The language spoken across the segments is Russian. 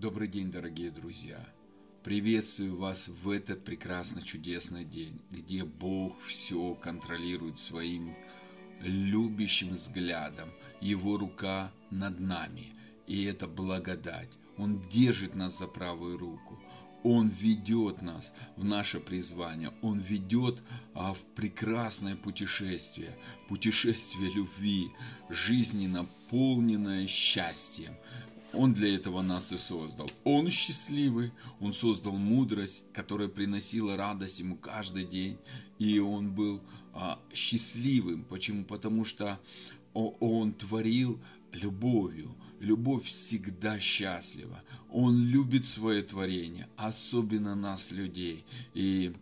Добрый день, дорогие друзья! Приветствую вас в этот прекрасно чудесный день, где Бог все контролирует своим любящим взглядом. Его рука над нами, и это благодать. Он держит нас за правую руку. Он ведет нас в наше призвание. Он ведет а, в прекрасное путешествие. Путешествие любви, жизни наполненное счастьем. Он для этого нас и создал. Он счастливый, Он создал мудрость, которая приносила радость ему каждый день. И он был а, счастливым. Почему? Потому что он творил любовью. Любовь всегда счастлива. Он любит свое творение, особенно нас, людей. И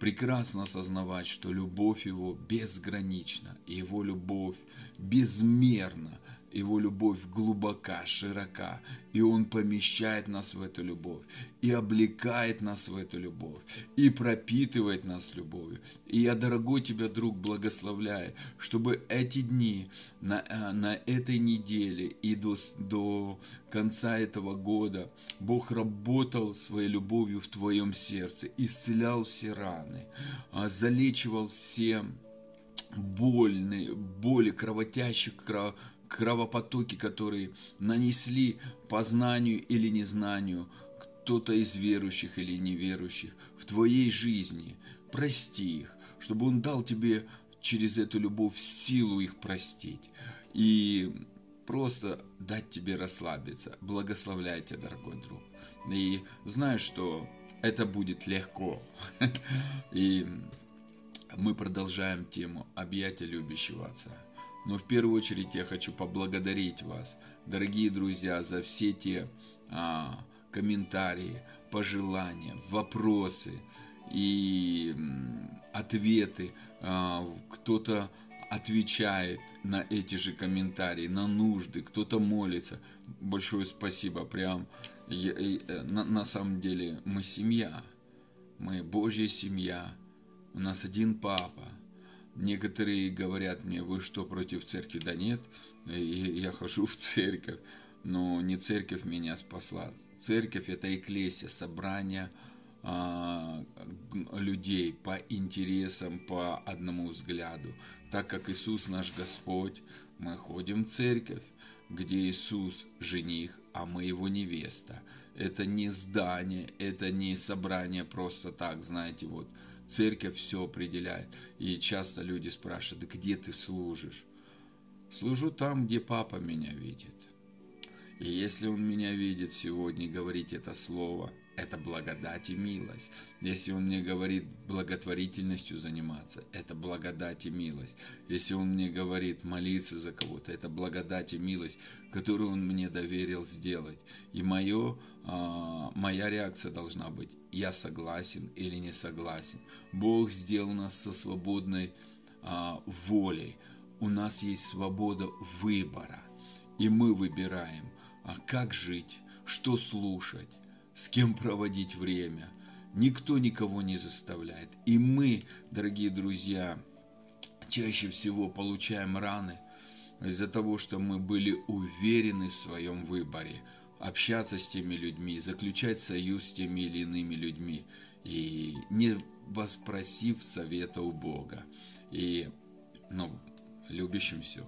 прекрасно осознавать, что любовь его безгранична, его любовь безмерна, его любовь глубока, широка, и Он помещает нас в эту любовь, и облекает нас в эту любовь, и пропитывает нас любовью. И я, дорогой тебя, друг, благословляю, чтобы эти дни на, э, на этой неделе и до, до конца этого года Бог работал своей любовью в твоем сердце, исцелял все раны, а, залечивал все больные, боли, кровотящих, кровопотоки, которые нанесли по знанию или незнанию кто-то из верующих или неверующих в твоей жизни. Прости их, чтобы Он дал тебе через эту любовь силу их простить. И просто дать тебе расслабиться. Благословляю тебя, дорогой друг. И знаю, что это будет легко. И мы продолжаем тему объятия любящего Отца. Но в первую очередь я хочу поблагодарить вас, дорогие друзья, за все те а, комментарии, пожелания, вопросы и ответы. А, кто-то отвечает на эти же комментарии, на нужды, кто-то молится. Большое спасибо, прям я, я, на, на самом деле мы семья, мы Божья семья, у нас один папа – Некоторые говорят мне, вы что, против церкви? Да нет, я хожу в церковь, но не церковь меня спасла. Церковь – это эклесия, собрание а, людей по интересам, по одному взгляду. Так как Иисус наш Господь, мы ходим в церковь, где Иисус жених, а мы его невеста. Это не здание, это не собрание просто так, знаете, вот – Церковь все определяет. И часто люди спрашивают, где ты служишь? Служу там, где папа меня видит. И если он меня видит сегодня говорить это слово, это благодать и милость. Если он мне говорит благотворительностью заниматься, это благодать и милость. Если он мне говорит молиться за кого-то, это благодать и милость, которую он мне доверил сделать. И мое, а, моя реакция должна быть, я согласен или не согласен. Бог сделал нас со свободной а, волей. У нас есть свобода выбора. И мы выбираем, а как жить, что слушать, с кем проводить время. Никто никого не заставляет. И мы, дорогие друзья, чаще всего получаем раны из-за того, что мы были уверены в своем выборе общаться с теми людьми, заключать союз с теми или иными людьми, и не воспросив совета у Бога. И, ну, любящим все,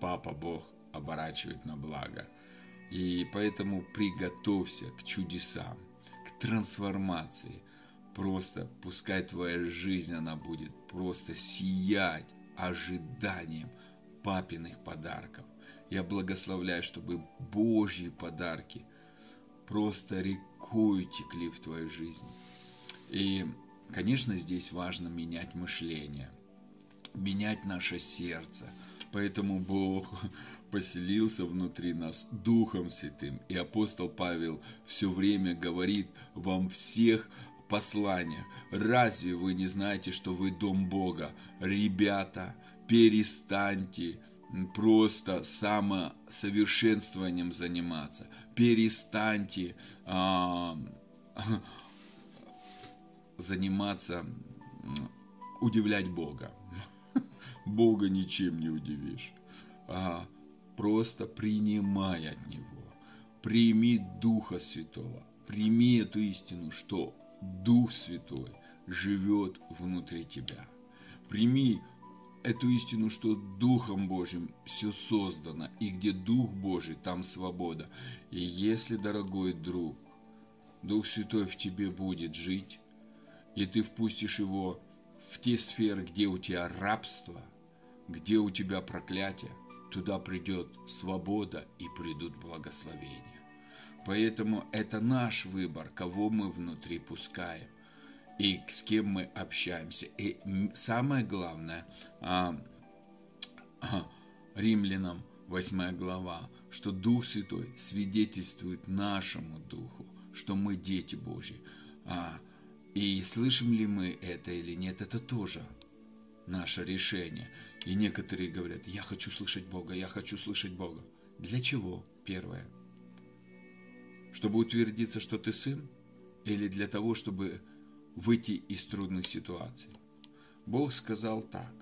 Папа Бог оборачивает на благо. И поэтому приготовься к чудесам, к трансформации. Просто пускай твоя жизнь, она будет просто сиять ожиданием папиных подарков. Я благословляю, чтобы Божьи подарки просто рекой текли в твою жизнь. И, конечно, здесь важно менять мышление, менять наше сердце. Поэтому Бог поселился внутри нас Духом Святым. И апостол Павел все время говорит вам всех посланиях. Разве вы не знаете, что вы дом Бога? Ребята, перестаньте просто самосовершенствованием заниматься. Перестаньте а, заниматься, удивлять Бога. Бога ничем не удивишь. Просто принимай от Него. Прими Духа Святого. Прими эту истину, что Дух Святой живет внутри тебя. Прими эту истину, что Духом Божьим все создано, и где Дух Божий, там свобода. И если, дорогой друг, Дух Святой в тебе будет жить, и ты впустишь его в те сферы, где у тебя рабство, где у тебя проклятие, туда придет свобода и придут благословения. Поэтому это наш выбор, кого мы внутри пускаем и с кем мы общаемся. И самое главное, а, а, римлянам 8 глава, что Дух Святой свидетельствует нашему Духу, что мы дети Божьи. А, и слышим ли мы это или нет, это тоже наше решение. И некоторые говорят, я хочу слышать Бога, я хочу слышать Бога. Для чего? Первое. Чтобы утвердиться, что ты сын? Или для того, чтобы выйти из трудных ситуаций? Бог сказал так.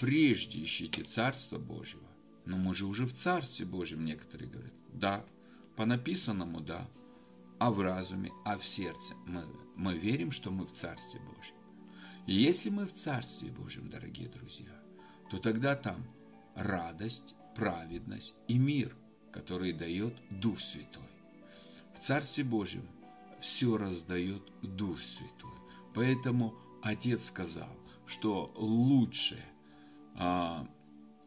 Прежде ищите Царство Божьего. Но мы же уже в Царстве Божьем, некоторые говорят. Да, по написанному, да. А в разуме, а в сердце мы мы верим, что мы в Царстве Божьем. И если мы в Царстве Божьем, дорогие друзья, то тогда там радость, праведность и мир, который дает Дух Святой. В Царстве Божьем все раздает Дух Святой. Поэтому Отец сказал, что лучше, а,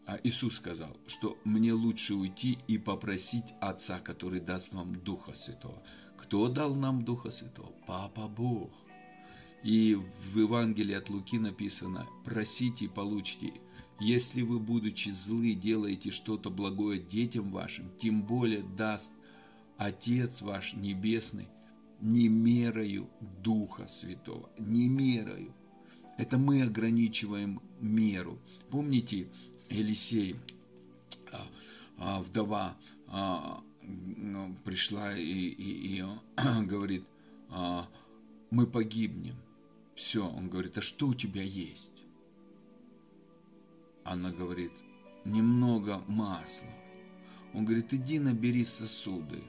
а Иисус сказал, что мне лучше уйти и попросить Отца, который даст вам Духа Святого. Кто дал нам Духа Святого? Папа Бог. И в Евангелии от Луки написано, просите и получите. Если вы, будучи злы, делаете что-то благое детям вашим, тем более даст Отец ваш Небесный не мерою Духа Святого, не мерою. Это мы ограничиваем меру. Помните, Елисей, а, а, вдова, а, ну, пришла и, и, и говорит, мы погибнем. Все, он говорит, а что у тебя есть? Она говорит, немного масла. Он говорит, иди набери сосуды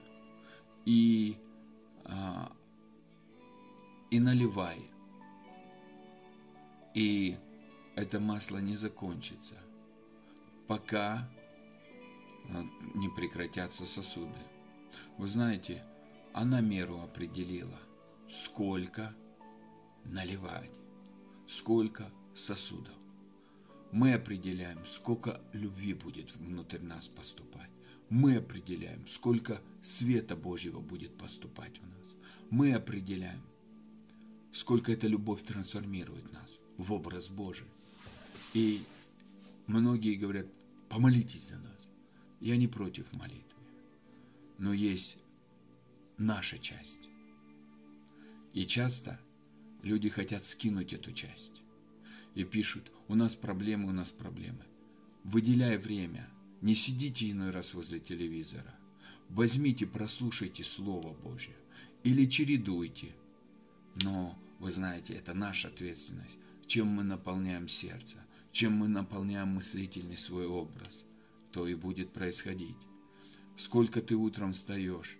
и, а, и наливай. И это масло не закончится, пока не прекратятся сосуды. Вы знаете, она меру определила, сколько наливать, сколько сосудов. Мы определяем, сколько любви будет внутрь нас поступать. Мы определяем, сколько света Божьего будет поступать в нас. Мы определяем, сколько эта любовь трансформирует нас в образ Божий. И многие говорят, помолитесь за нас. Я не против молитвы, но есть наша часть. И часто люди хотят скинуть эту часть и пишут, у нас проблемы, у нас проблемы. Выделяя время, не сидите иной раз возле телевизора. Возьмите, прослушайте Слово Божье или чередуйте. Но, вы знаете, это наша ответственность, чем мы наполняем сердце, чем мы наполняем мыслительный свой образ то и будет происходить. Сколько ты утром встаешь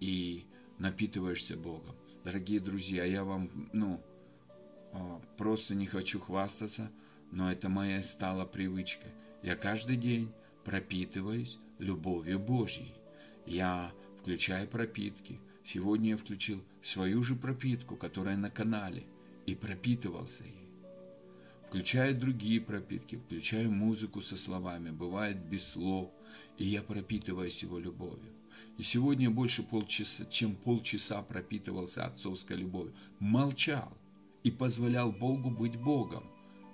и напитываешься Богом. Дорогие друзья, я вам, ну, а, просто не хочу хвастаться, но это моя стала привычка. Я каждый день пропитываюсь любовью Божьей. Я включаю пропитки. Сегодня я включил свою же пропитку, которая на канале, и пропитывался ей включаю другие пропитки, включаю музыку со словами, бывает без слов, и я пропитываюсь его любовью. И сегодня больше полчаса, чем полчаса пропитывался отцовской любовью. Молчал и позволял Богу быть Богом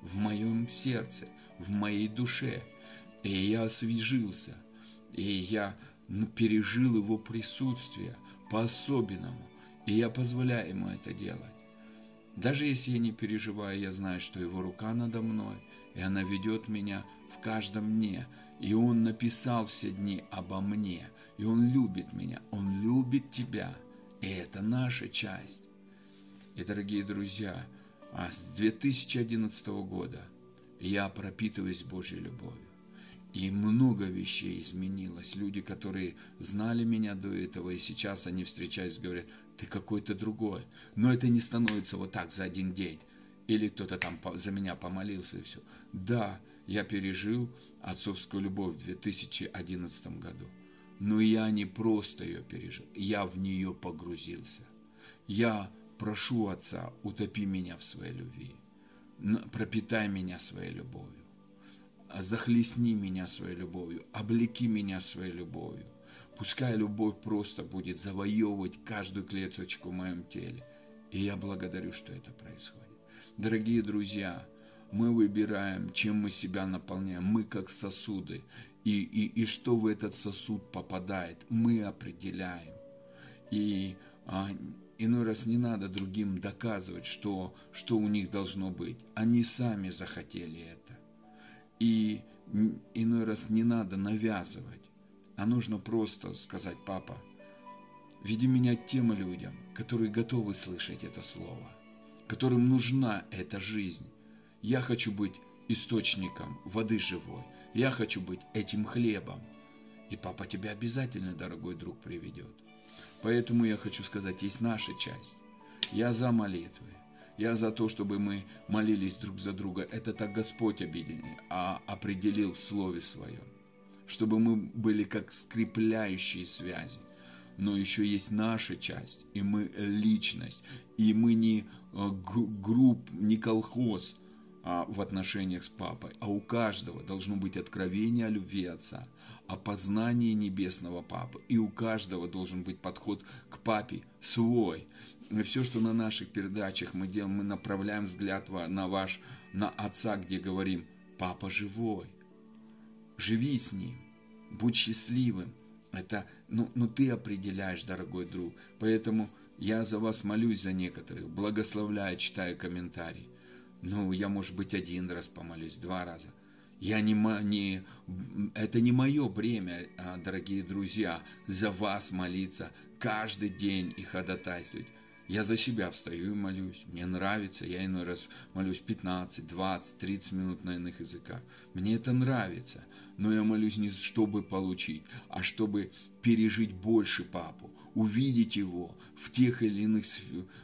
в моем сердце, в моей душе. И я освежился, и я пережил его присутствие по-особенному. И я позволяю ему это делать. Даже если я не переживаю, я знаю, что Его рука надо мной, и она ведет меня в каждом дне. И Он написал все дни обо мне, и Он любит меня, Он любит тебя. И это наша часть. И, дорогие друзья, а с 2011 года я пропитываюсь Божьей любовью. И много вещей изменилось. Люди, которые знали меня до этого, и сейчас они встречаются, говорят, ты какой-то другой. Но это не становится вот так за один день. Или кто-то там за меня помолился и все. Да, я пережил отцовскую любовь в 2011 году. Но я не просто ее пережил, я в нее погрузился. Я прошу Отца, утопи меня в своей любви, пропитай меня своей любовью захлестни меня своей любовью, облеки меня своей любовью. Пускай любовь просто будет завоевывать каждую клеточку в моем теле. И я благодарю, что это происходит. Дорогие друзья, мы выбираем, чем мы себя наполняем. Мы как сосуды. И, и, и что в этот сосуд попадает, мы определяем. И а, иной раз не надо другим доказывать, что, что у них должно быть. Они сами захотели это. И иной раз не надо навязывать, а нужно просто сказать, папа, веди меня тем людям, которые готовы слышать это слово, которым нужна эта жизнь. Я хочу быть источником воды живой. Я хочу быть этим хлебом. И папа тебя обязательно, дорогой друг, приведет. Поэтому я хочу сказать, есть наша часть. Я за молитвы. Я за то, чтобы мы молились друг за друга. Это так Господь объединил, а определил в Слове Своем. Чтобы мы были как скрепляющие связи. Но еще есть наша часть, и мы личность, и мы не э, групп, не колхоз в отношениях с папой, а у каждого должно быть откровение о любви Отца, опознание небесного папы, и у каждого должен быть подход к папе свой, и все, что на наших передачах мы делаем, мы направляем взгляд на ваш, на Отца, где говорим, Папа живой, живи с Ним, будь счастливым. Это, ну, ну ты определяешь, дорогой друг. Поэтому я за вас молюсь за некоторых, благословляю, читаю комментарии. Ну, я, может быть, один раз помолюсь, два раза. Я не, не, это не мое бремя, а, дорогие друзья, за вас молиться каждый день и ходатайствовать. Я за себя встаю и молюсь. Мне нравится. Я иной раз молюсь 15, 20, 30 минут на иных языках. Мне это нравится. Но я молюсь не чтобы получить, а чтобы пережить больше папу, увидеть его в тех или иных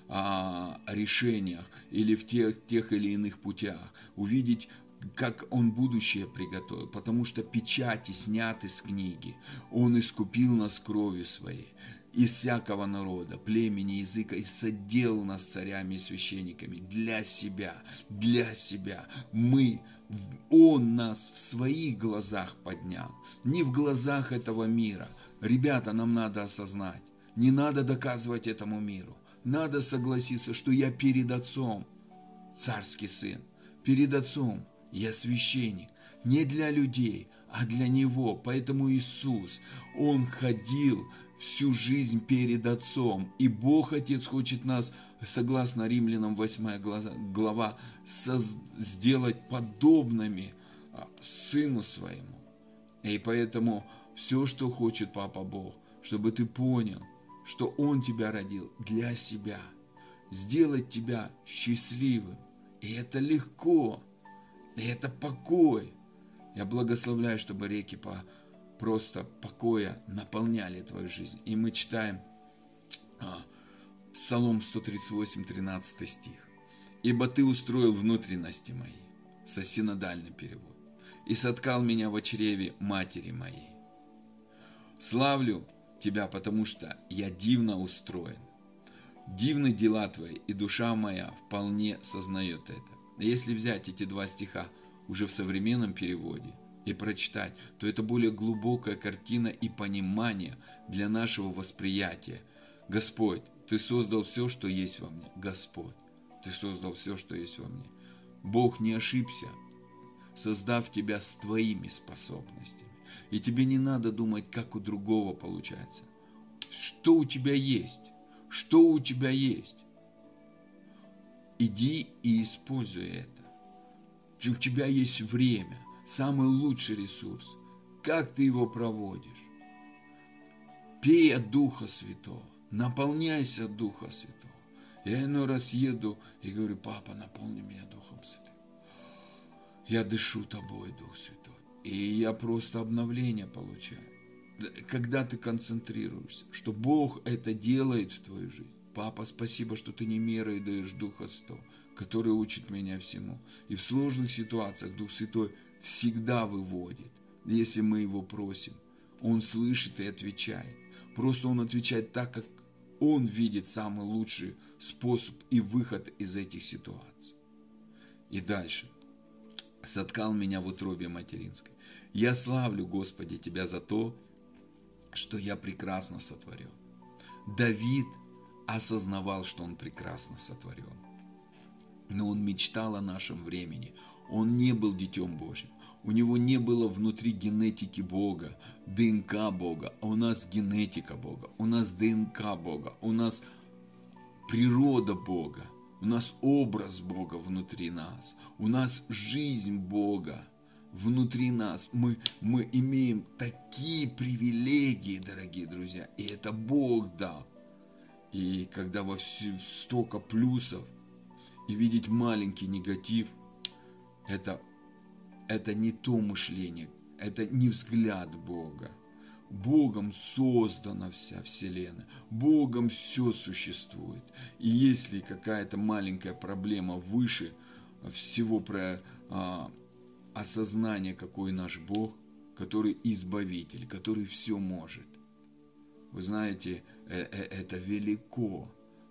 а, решениях или в тех, тех или иных путях, увидеть как он будущее приготовил, потому что печати сняты с книги. Он искупил нас кровью своей из всякого народа, племени, языка, и содел нас царями и священниками для себя, для себя. Мы, Он нас в своих глазах поднял, не в глазах этого мира. Ребята, нам надо осознать, не надо доказывать этому миру. Надо согласиться, что я перед Отцом, царский сын, перед Отцом я священник, не для людей, а для Него. Поэтому Иисус, Он ходил всю жизнь перед Отцом. И Бог Отец хочет нас, согласно Римлянам 8 глава, сделать подобными а, Сыну Своему. И поэтому все, что хочет Папа Бог, чтобы ты понял, что Он тебя родил для себя, сделать тебя счастливым. И это легко, и это покой. Я благословляю, чтобы реки по просто покоя наполняли твою жизнь. И мы читаем а, Псалом 138, 13 стих. «Ибо ты устроил внутренности мои», сосинодальный перевод, «и соткал меня в чреве матери моей». Славлю тебя, потому что я дивно устроен. Дивны дела твои, и душа моя вполне сознает это. Если взять эти два стиха уже в современном переводе – и прочитать, то это более глубокая картина и понимание для нашего восприятия. Господь, Ты создал все, что есть во мне. Господь, Ты создал все, что есть во мне. Бог не ошибся, создав тебя с твоими способностями. И тебе не надо думать, как у другого получается. Что у тебя есть? Что у тебя есть? Иди и используй это. У тебя есть время самый лучший ресурс. Как ты его проводишь? Пей от Духа Святого, наполняйся от Духа Святого. Я иной раз еду и говорю, папа, наполни меня Духом Святым. Я дышу тобой, Дух Святой. И я просто обновление получаю. Когда ты концентрируешься, что Бог это делает в твою жизнь. Папа, спасибо, что ты не мерой даешь Духа Сто, который учит меня всему. И в сложных ситуациях Дух Святой всегда выводит, если мы его просим. Он слышит и отвечает. Просто он отвечает так, как он видит самый лучший способ и выход из этих ситуаций. И дальше. Соткал меня в утробе материнской. Я славлю, Господи, Тебя за то, что я прекрасно сотворен. Давид осознавал, что он прекрасно сотворен. Но он мечтал о нашем времени. Он не был детем Божьим. У него не было внутри генетики Бога, ДНК Бога. А у нас генетика Бога, у нас ДНК Бога, у нас природа Бога, у нас образ Бога внутри нас, у нас жизнь Бога внутри нас. Мы, мы имеем такие привилегии, дорогие друзья, и это Бог дал. И когда во все, столько плюсов, и видеть маленький негатив, это, это не то мышление, это не взгляд Бога. Богом создана вся Вселенная, Богом все существует. И если какая-то маленькая проблема выше всего про а, осознание, какой наш Бог, который избавитель, который все может. Вы знаете, э, э, это велико.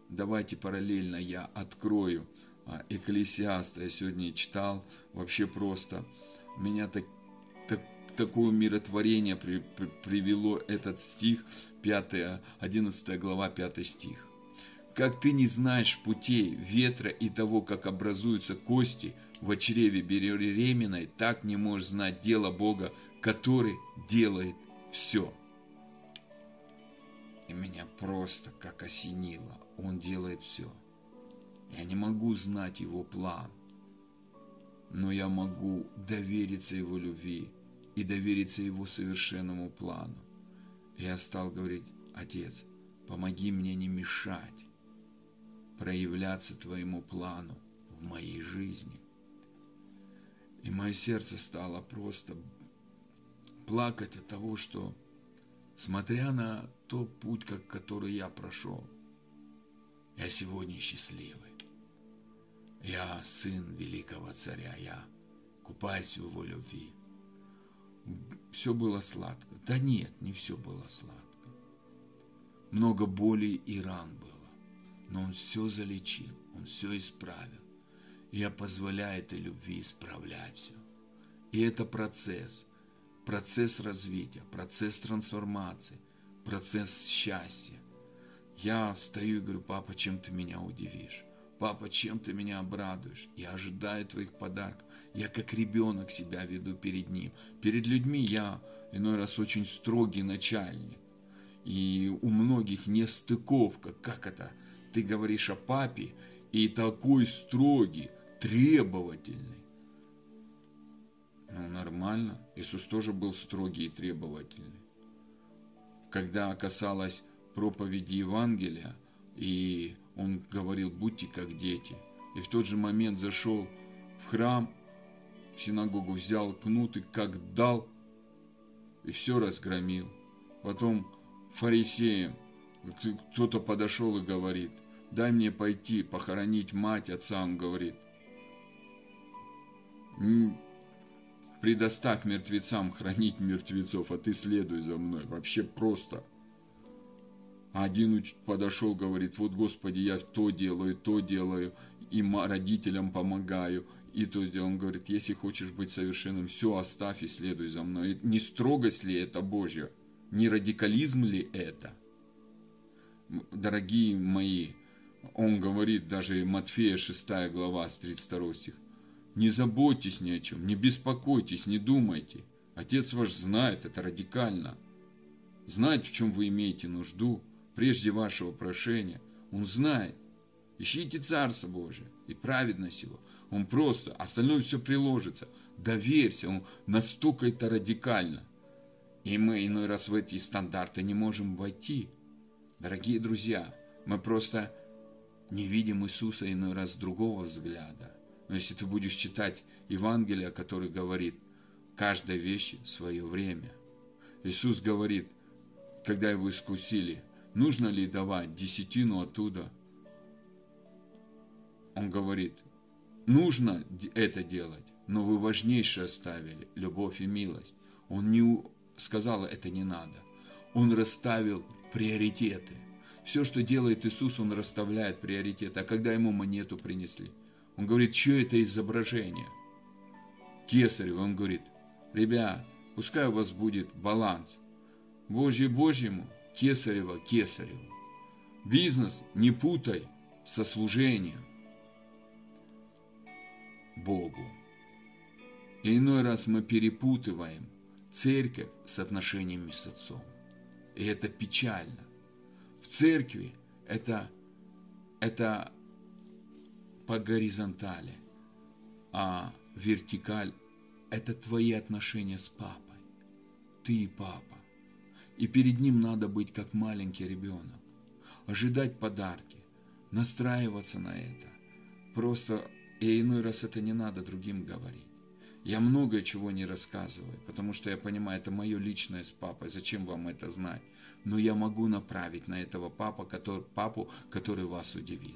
Давайте параллельно я открою а, Экклесиаста. Я сегодня читал, вообще просто. Меня так, такое миротворение при, при, привело этот стих, 5, 11 глава, 5 стих. Как ты не знаешь путей ветра и того, как образуются кости в чреве беременной, так не можешь знать дело Бога, который делает все. И меня просто как осенило. Он делает все. Я не могу знать его план, но я могу довериться его любви и довериться его совершенному плану. Я стал говорить, Отец, помоги мне не мешать проявляться твоему плану в моей жизни. И мое сердце стало просто плакать от того, что, смотря на тот путь, как, который я прошел, я сегодня счастливый. Я сын великого царя, я купаюсь в его любви. Все было сладко. Да нет, не все было сладко. Много боли и ран было. Но он все залечил, он все исправил. Я позволяю этой любви исправлять все. И это процесс. Процесс развития, процесс трансформации, процесс счастья. Я стою и говорю, папа, чем ты меня удивишь? Папа, чем ты меня обрадуешь? Я ожидаю твоих подарков. Я как ребенок себя веду перед ним. Перед людьми я иной раз очень строгий начальник. И у многих не стыковка. Как это? Ты говоришь о папе и такой строгий, требовательный. Ну, нормально. Иисус тоже был строгий и требовательный. Когда касалось проповеди Евангелия, и он говорил, будьте как дети. И в тот же момент зашел в храм, синагогу, взял кнут и как дал, и все разгромил. Потом фарисеям кто-то подошел и говорит, дай мне пойти похоронить мать отца, он говорит. Предоставь мертвецам хранить мертвецов, а ты следуй за мной. Вообще просто. А один подошел, говорит, вот, Господи, я то делаю, то делаю, и родителям помогаю, и то сделал. Он говорит, если хочешь быть совершенным, все оставь и следуй за мной. Не строгость ли это Божья? Не радикализм ли это? Дорогие мои, он говорит, даже Матфея 6 глава с 32 стих, не заботьтесь ни о чем, не беспокойтесь, не думайте. Отец ваш знает, это радикально. Знает, в чем вы имеете нужду – прежде вашего прошения. Он знает. Ищите Царство Божие и праведность Его. Он просто, остальное все приложится. Доверься, он настолько это радикально. И мы иной раз в эти стандарты не можем войти. Дорогие друзья, мы просто не видим Иисуса иной раз другого взгляда. Но если ты будешь читать Евангелие, который говорит, каждой вещи свое время. Иисус говорит, когда его искусили, нужно ли давать десятину оттуда. Он говорит, нужно это делать, но вы важнейшее оставили – любовь и милость. Он не сказал, это не надо. Он расставил приоритеты. Все, что делает Иисус, Он расставляет приоритеты. А когда Ему монету принесли, Он говорит, что это изображение? Кесарево. Он говорит, ребят, пускай у вас будет баланс. Божье Божьему, Кесарево Кесареву. Бизнес не путай со служением Богу. Иной раз мы перепутываем церковь с отношениями с Отцом. И это печально. В церкви это, это по горизонтали, а вертикаль – это твои отношения с папой. Ты и папа. И перед ним надо быть как маленький ребенок. Ожидать подарки, настраиваться на это. Просто, и иной раз это не надо другим говорить. Я много чего не рассказываю, потому что я понимаю, это мое личное с папой, зачем вам это знать? Но я могу направить на этого папа, который, папу, который вас удивит.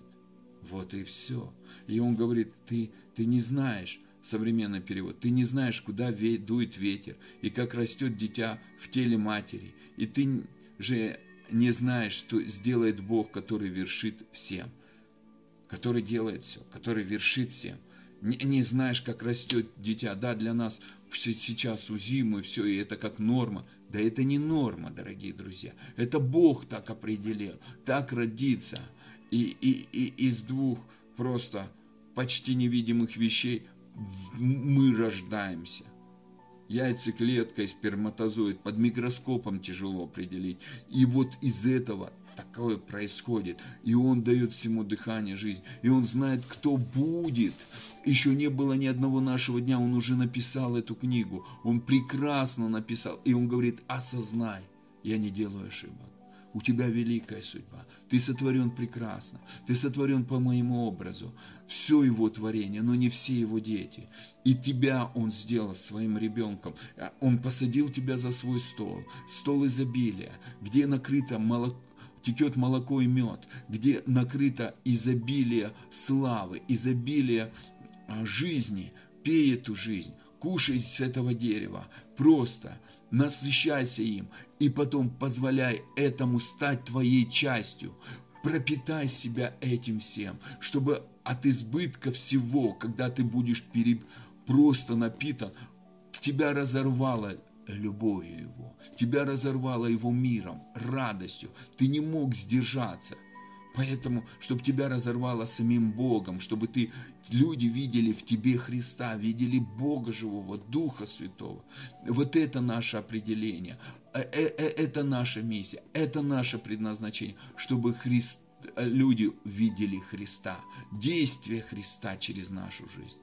Вот и все. И он говорит, ты, ты не знаешь, современный перевод, ты не знаешь, куда ве, дует ветер, и как растет дитя в теле матери, и ты же не знаешь, что сделает Бог, который вершит всем, который делает все, который вершит всем – не, не знаешь, как растет дитя. Да, для нас сейчас у зимы все, и это как норма. Да это не норма, дорогие друзья. Это Бог так определил. Так родиться. И, и, и из двух просто почти невидимых вещей мы рождаемся. Яйцеклетка и сперматозоид под микроскопом тяжело определить. И вот из этого такое происходит. И Он дает всему дыхание, жизнь. И Он знает, кто будет. Еще не было ни одного нашего дня, Он уже написал эту книгу. Он прекрасно написал. И Он говорит, осознай, я не делаю ошибок. У тебя великая судьба. Ты сотворен прекрасно. Ты сотворен по моему образу. Все его творение, но не все его дети. И тебя он сделал своим ребенком. Он посадил тебя за свой стол. Стол изобилия, где накрыто молоко текет молоко и мед, где накрыто изобилие славы, изобилие а, жизни. Пей эту жизнь, кушай с этого дерева, просто насыщайся им, и потом позволяй этому стать твоей частью. Пропитай себя этим всем, чтобы от избытка всего, когда ты будешь переб... просто напитан, тебя разорвало любовью Его. Тебя разорвало Его миром, радостью. Ты не мог сдержаться. Поэтому, чтобы тебя разорвало самим Богом, чтобы ты, люди видели в тебе Христа, видели Бога живого, Духа Святого. Вот это наше определение, э, э, э, это наша миссия, это наше предназначение, чтобы Христ, люди видели Христа, действие Христа через нашу жизнь.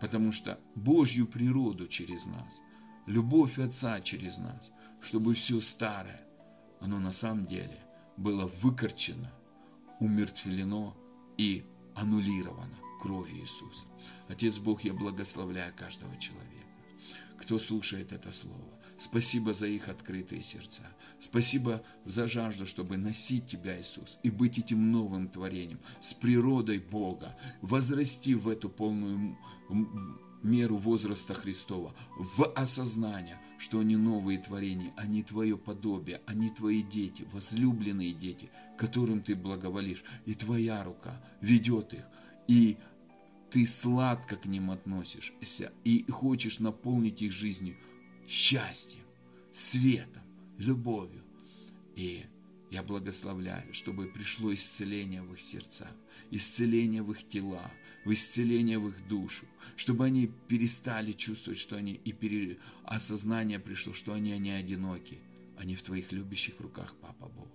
Потому что Божью природу через нас – любовь Отца через нас, чтобы все старое, оно на самом деле было выкорчено, умертвлено и аннулировано кровью Иисуса. Отец Бог, я благословляю каждого человека, кто слушает это слово. Спасибо за их открытые сердца. Спасибо за жажду, чтобы носить Тебя, Иисус, и быть этим новым творением, с природой Бога, возрасти в эту полную меру возраста Христова, в осознание, что они новые творения, они Твое подобие, они Твои дети, возлюбленные дети, которым Ты благоволишь, и Твоя рука ведет их, и Ты сладко к ним относишься, и хочешь наполнить их жизнью счастьем, светом, любовью. И я благословляю, чтобы пришло исцеление в их сердцах, исцеление в их телах, в исцеление в их душу, чтобы они перестали чувствовать, что они и пере... осознание пришло, что они не одиноки, они в твоих любящих руках, Папа Бог.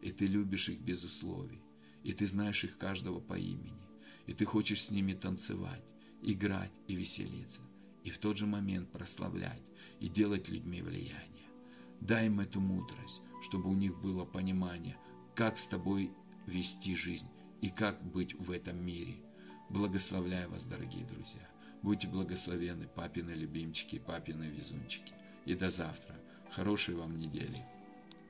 И ты любишь их без условий, и ты знаешь их каждого по имени, и ты хочешь с ними танцевать, играть и веселиться, и в тот же момент прославлять и делать людьми влияние. Дай им эту мудрость, чтобы у них было понимание, как с тобой вести жизнь и как быть в этом мире – Благословляю вас, дорогие друзья. Будьте благословены, папины любимчики, папины везунчики. И до завтра. Хорошей вам недели.